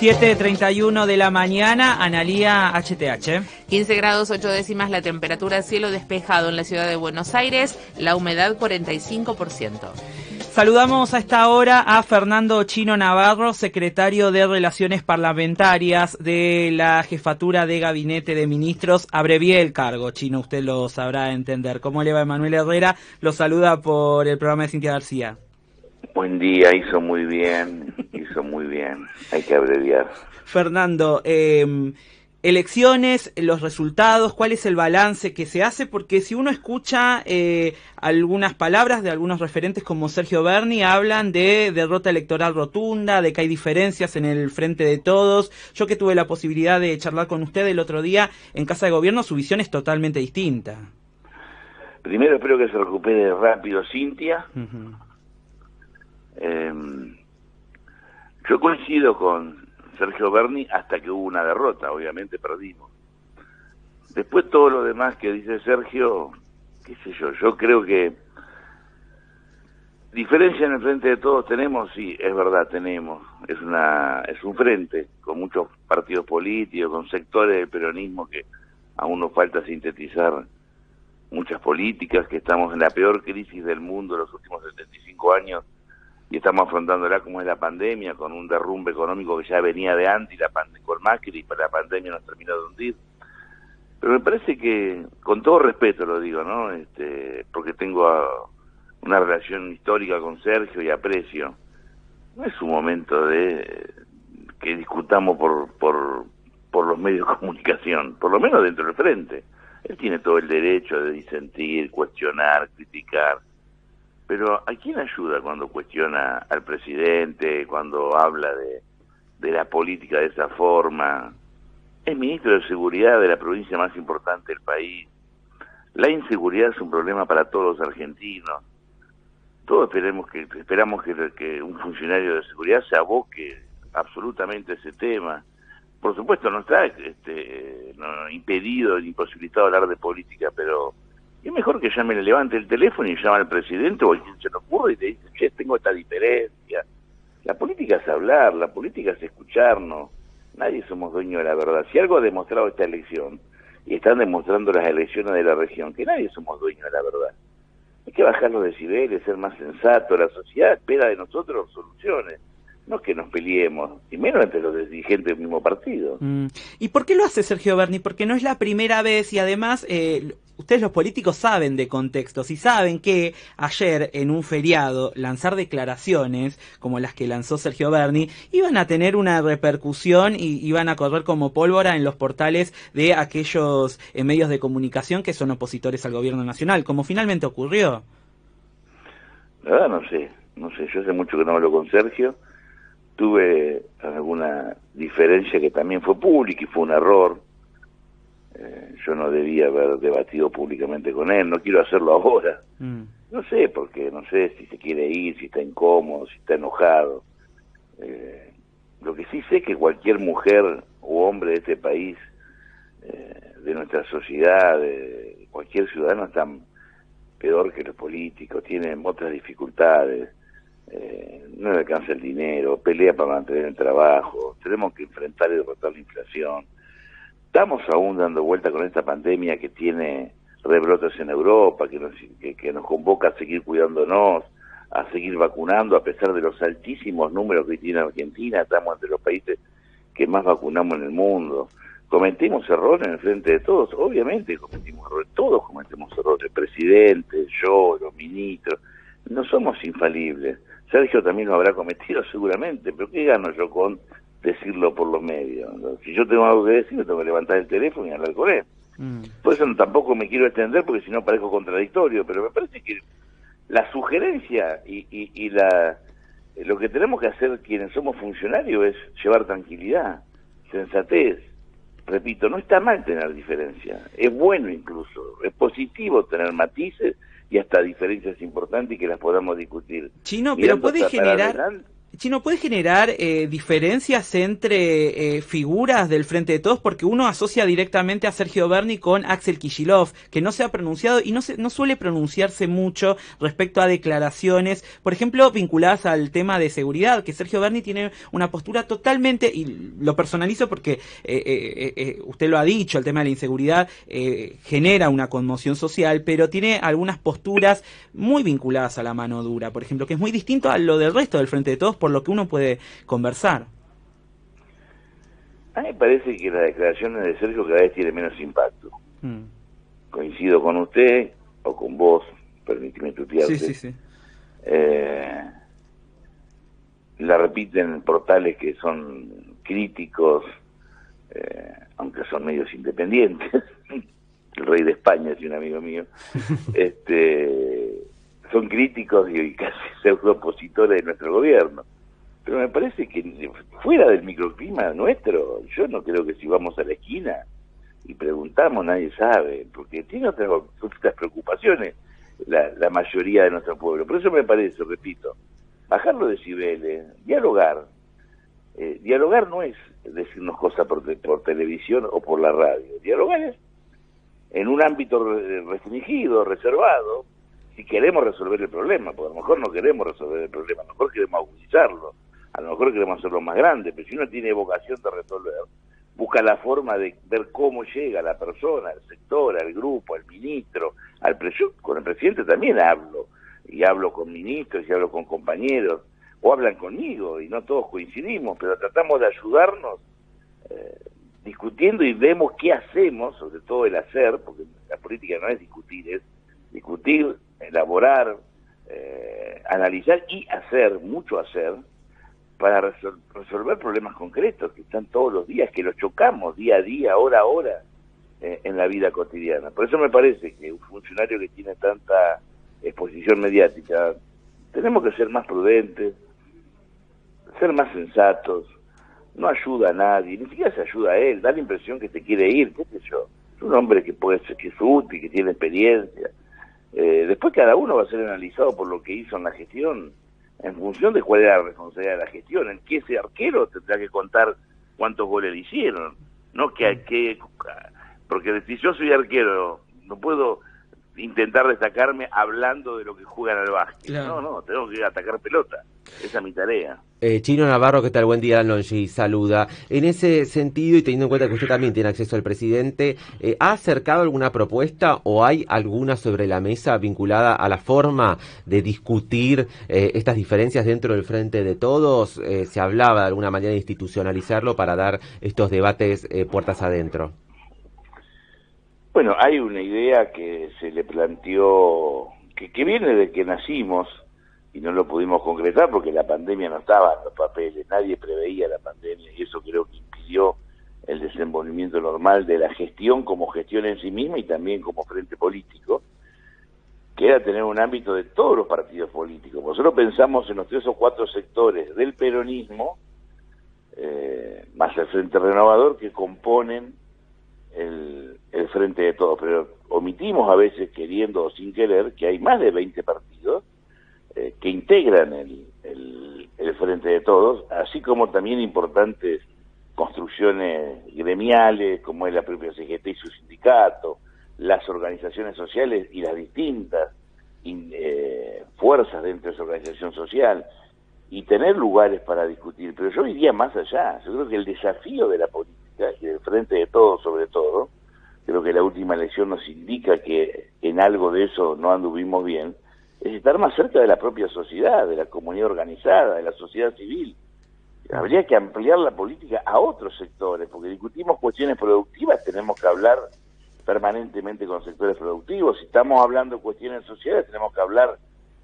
7.31 de la mañana, Analía HTH. 15 grados 8 décimas la temperatura, cielo despejado en la ciudad de Buenos Aires, la humedad 45%. Saludamos a esta hora a Fernando Chino Navarro, secretario de Relaciones Parlamentarias de la Jefatura de Gabinete de Ministros. Abrevié el cargo, Chino, usted lo sabrá entender. ¿Cómo le va Emanuel Herrera? Lo saluda por el programa de Cintia García. Buen día, hizo muy bien, muy bien. Hay que abreviar. Fernando, eh, elecciones, los resultados, cuál es el balance que se hace, porque si uno escucha eh, algunas palabras de algunos referentes como Sergio Berni, hablan de derrota electoral rotunda, de que hay diferencias en el frente de todos. Yo que tuve la posibilidad de charlar con usted el otro día en Casa de Gobierno, su visión es totalmente distinta. Primero espero que se recupere rápido Cintia. Eh, yo coincido con Sergio Berni hasta que hubo una derrota, obviamente perdimos. Después todo lo demás que dice Sergio, qué sé yo, yo creo que diferencia en el frente de todos tenemos, sí, es verdad, tenemos. Es una es un frente con muchos partidos políticos, con sectores del peronismo que aún nos falta sintetizar muchas políticas, que estamos en la peor crisis del mundo en los últimos 75 años y estamos afrontándola como es la pandemia, con un derrumbe económico que ya venía de antes, la con Macri, y la pandemia nos terminó de hundir. Pero me parece que, con todo respeto lo digo, ¿no? Este, porque tengo ah, una relación histórica con Sergio y aprecio, no es un momento de que discutamos por, por, por los medios de comunicación, por lo menos dentro del frente. Él tiene todo el derecho de disentir, cuestionar, criticar pero ¿a quién ayuda cuando cuestiona al presidente, cuando habla de, la política de esa forma? Es ministro de Seguridad de la provincia más importante del país. La inseguridad es un problema para todos los argentinos. Todos esperemos que, esperamos que, un funcionario de seguridad se aboque absolutamente a ese tema. Por supuesto, no está este, no, impedido ni imposibilitado hablar de política, pero es mejor que llame, le levante el teléfono y llame al presidente o a quien se lo ocurre y le dice, che, tengo esta diferencia. La política es hablar, la política es escucharnos. Nadie somos dueños de la verdad. Si algo ha demostrado esta elección, y están demostrando las elecciones de la región, que nadie somos dueños de la verdad. Hay que bajar los decibeles, ser más sensato. La sociedad espera de nosotros soluciones no que nos peleemos, y menos entre los dirigentes del mismo partido. Mm. ¿Y por qué lo hace Sergio Berni? Porque no es la primera vez y además eh, ustedes los políticos saben de contextos y saben que ayer en un feriado lanzar declaraciones como las que lanzó Sergio Berni iban a tener una repercusión y iban a correr como pólvora en los portales de aquellos eh, medios de comunicación que son opositores al gobierno nacional, como finalmente ocurrió. La verdad no sé, no sé, yo hace mucho que no hablo con Sergio, tuve alguna diferencia que también fue pública y fue un error, eh, yo no debía haber debatido públicamente con él, no quiero hacerlo ahora. Mm. No sé, porque no sé si se quiere ir, si está incómodo, si está enojado. Eh, lo que sí sé es que cualquier mujer o hombre de este país, eh, de nuestra sociedad, de cualquier ciudadano está peor que los políticos, tienen otras dificultades, no le alcanza el dinero, pelea para mantener el trabajo, tenemos que enfrentar y derrotar la inflación estamos aún dando vuelta con esta pandemia que tiene rebrotes en Europa, que nos, convoca a seguir cuidándonos, a seguir vacunando, a pesar de los altísimos números que tiene Argentina, estamos entre los países que más vacunamos en el mundo. Cometimos errores en frente de todos, obviamente cometimos errores, todos cometemos errores, el presidente, yo, los ministros, no somos infalibles. Sergio también lo habrá cometido seguramente, pero ¿qué gano yo con decirlo por los medios. Si yo tengo algo que decir, tengo que levantar el teléfono y hablar con él. Mm. Por eso tampoco me quiero extender porque si no parezco contradictorio, pero me parece que la sugerencia y, y, la lo que tenemos que hacer quienes somos funcionarios es llevar tranquilidad, sensatez. Repito, no está mal tener diferencia, es bueno incluso, es positivo tener matices y hasta diferencias importantes y que las podamos discutir. Chino, pero puede generar... Chino, ¿puede generar eh, diferencias entre eh, figuras del Frente de Todos? Porque uno asocia directamente a Sergio Berni con Axel Kishilov, que no se ha pronunciado y no, se, no suele pronunciarse mucho respecto a declaraciones, por ejemplo, vinculadas al tema de seguridad, que Sergio Berni tiene una postura totalmente, y lo personalizo porque eh, usted lo ha dicho, el tema de la inseguridad genera una conmoción social, pero tiene algunas posturas muy vinculadas a la mano dura, por ejemplo, que es muy distinto a lo del resto del Frente de Todos por lo que uno puede conversar. A mí me parece que las declaraciones de Sergio cada vez tienen menos impacto. Mm. Coincido con usted o con vos, permíteme tutearte. Sí, sí, sí. Eh, la repiten portales que son críticos, eh, aunque son medios independientes. El rey de España es un amigo mío. este son críticos y casi pseudo opositores de nuestro gobierno. Pero me parece que fuera del microclima nuestro, yo no creo que si vamos a la esquina y preguntamos nadie sabe, porque tiene otras, otras preocupaciones la, la mayoría de nuestro pueblo. Por eso me parece, repito, bajar los decibeles, dialogar. Eh, dialogar no es decirnos cosas por, por televisión o por la radio. Dialogar es en un ámbito restringido, reservado, si queremos resolver el problema, porque a lo mejor no queremos resolver el problema, a lo mejor queremos agudizarlo, a lo mejor queremos hacerlo más grande, pero si uno tiene vocación de resolver, busca la forma de ver cómo llega la persona, el sector, al grupo, al ministro, al con el presidente también hablo, y hablo con ministros y hablo con compañeros, o hablan conmigo y no todos coincidimos, pero tratamos de ayudarnos eh, discutiendo y vemos qué hacemos, sobre todo el hacer, porque la política no es discutir, es discutir, elaborar, eh, analizar y hacer, mucho hacer, para resolver problemas concretos que están todos los días, que los chocamos día a día, hora a hora, eh, en la vida cotidiana. Por eso me parece que un funcionario que tiene tanta exposición mediática, tenemos que ser más prudentes, ser más sensatos, no ayuda a nadie, ni siquiera se ayuda a él, da la impresión que te quiere ir, qué sé yo. Es un hombre que puede ser que es útil, que tiene experiencia, eh, después cada uno va a ser analizado por lo que hizo en la gestión, en función de cuál era la responsabilidad de la gestión. En que ese arquero tendrá que contar cuántos goles le hicieron, no que, que porque si yo soy arquero, no puedo intentar destacarme hablando de lo que juegan al básquet. No, no, tengo que atacar pelota. Esa es mi tarea. Eh, Chino Navarro, ¿qué tal? Buen día, Longi, saluda. En ese sentido, y teniendo en cuenta que usted también tiene acceso al presidente, eh, ¿ha acercado alguna propuesta o hay alguna sobre la mesa vinculada a la forma de discutir eh, estas diferencias dentro del frente de todos? ¿Se hablaba de alguna manera de institucionalizarlo para dar estos debates puertas adentro? Bueno, hay una idea que se le planteó, que, que viene de que nacimos y no lo pudimos concretar porque la pandemia no estaba en los papeles, nadie preveía la pandemia y eso creo que impidió el desenvolvimiento normal de la gestión como gestión en sí misma y también como frente político, que era tener un ámbito de todos los partidos políticos. Nosotros pensamos en los tres o cuatro sectores del peronismo, eh, más el Frente Renovador, que componen el, el frente de todos, pero omitimos a veces, queriendo o sin querer, que hay más de 20 partidos eh, que integran el, el, frente de todos, así como también importantes construcciones gremiales, como es la propia CGT y su sindicato, las organizaciones sociales y las distintas eh, fuerzas dentro de esa organización social, y tener lugares para discutir. Pero yo iría más allá. Yo creo que el desafío de la política y del frente de todos sobre todo, creo que la última elección nos indica que en algo de eso no anduvimos bien, es estar más cerca de la propia sociedad, de la comunidad organizada, de la sociedad civil. Habría que ampliar la política a otros sectores, porque discutimos cuestiones productivas, tenemos que hablar permanentemente con sectores productivos. Si estamos hablando de cuestiones sociales, tenemos que hablar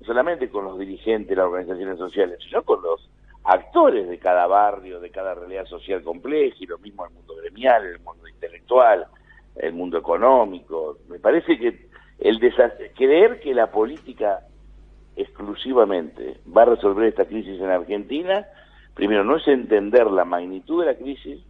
no solamente con los dirigentes de las organizaciones sociales, sino con los actores de cada barrio, de cada realidad social compleja, y lo mismo el mundo gremial, el mundo intelectual, el mundo económico. Me parece que el creer que la política exclusivamente va a resolver esta crisis en Argentina, primero no es entender la magnitud de la crisis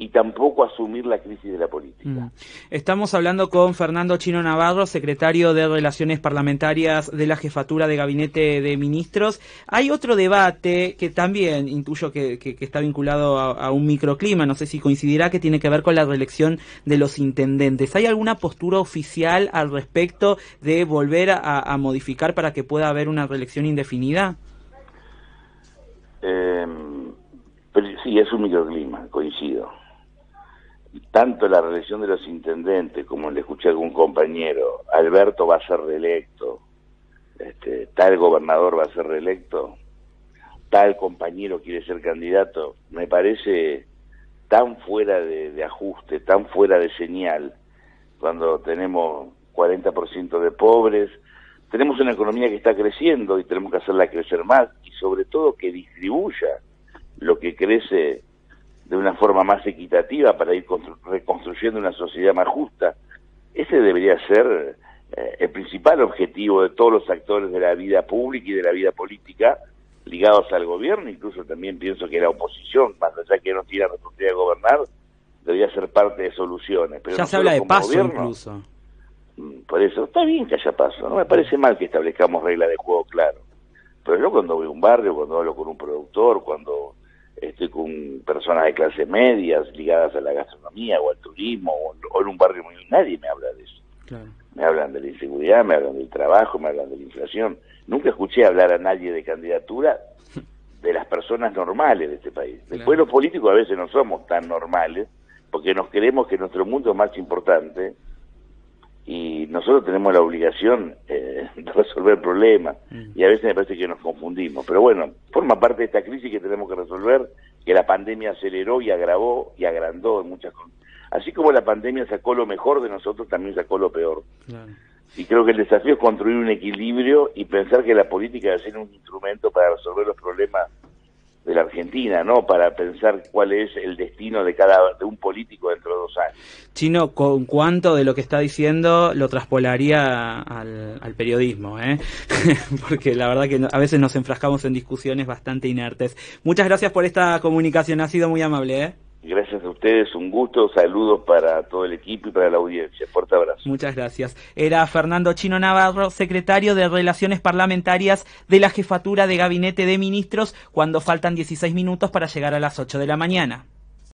y tampoco asumir la crisis de la política. Mm. Estamos hablando con Fernando Chino Navarro, secretario de Relaciones Parlamentarias de la Jefatura de Gabinete de Ministros. Hay otro debate que también intuyo que, está vinculado a, un microclima, no sé si coincidirá, que tiene que ver con la reelección de los intendentes. ¿Hay alguna postura oficial al respecto de volver a, modificar para que pueda haber una reelección indefinida? Eh, sí, es un microclima, coincido tanto la reelección de los intendentes, como le escuché a algún compañero, Alberto va a ser reelecto, este, tal gobernador va a ser reelecto, tal compañero quiere ser candidato, me parece tan fuera de, ajuste, tan fuera de señal, cuando tenemos 40% de pobres, tenemos una economía que está creciendo y tenemos que hacerla crecer más y sobre todo que distribuya lo que crece de una forma más equitativa para ir reconstruyendo una sociedad más justa. Ese debería ser eh, el principal objetivo de todos los actores de la vida pública y de la vida política ligados al gobierno, incluso también pienso que la oposición, más allá que no tiene la responsabilidad de gobernar, debería ser parte de soluciones. Pero ya se habla de paso incluso. Mm, por eso, está bien que haya paso, no me parece mal que establezcamos reglas de juego claro. Pero yo cuando voy a un barrio, cuando hablo con un productor, cuando estoy con personas de clase medias ligadas a la gastronomía o al turismo o, en un barrio muy... Nadie me habla de eso. Me hablan de la inseguridad, me hablan del trabajo, me hablan de la inflación. Nunca escuché hablar a nadie de candidatura de las personas normales de este país. Después los políticos a veces no somos tan normales porque nos creemos que nuestro mundo es más importante y nosotros tenemos la obligación eh, de resolver problemas mm. y a veces me parece que nos confundimos. Pero bueno, forma parte de esta crisis que tenemos que resolver, que la pandemia aceleró y agravó y agrandó en muchas cosas. Así como la pandemia sacó lo mejor de nosotros, también sacó lo peor. Y creo que el desafío es construir un equilibrio y pensar que la política debe ser un instrumento para resolver los problemas de la Argentina, ¿no? Para pensar cuál es el destino de cada de un político dentro de dos años. Chino, ¿con cuánto de lo que está diciendo lo traspolaría al, periodismo? ¿eh? Porque la verdad que a veces nos enfrascamos en discusiones bastante inertes. Muchas gracias por esta comunicación, ha sido muy amable. ¿eh? Gracias a ustedes, un gusto, saludos para todo el equipo y para la audiencia. Fuerte abrazo. Muchas gracias. Era Fernando Chino Navarro, secretario de Relaciones Parlamentarias de la Jefatura de Gabinete de Ministros, cuando faltan 16 minutos para llegar a las 8 de la mañana.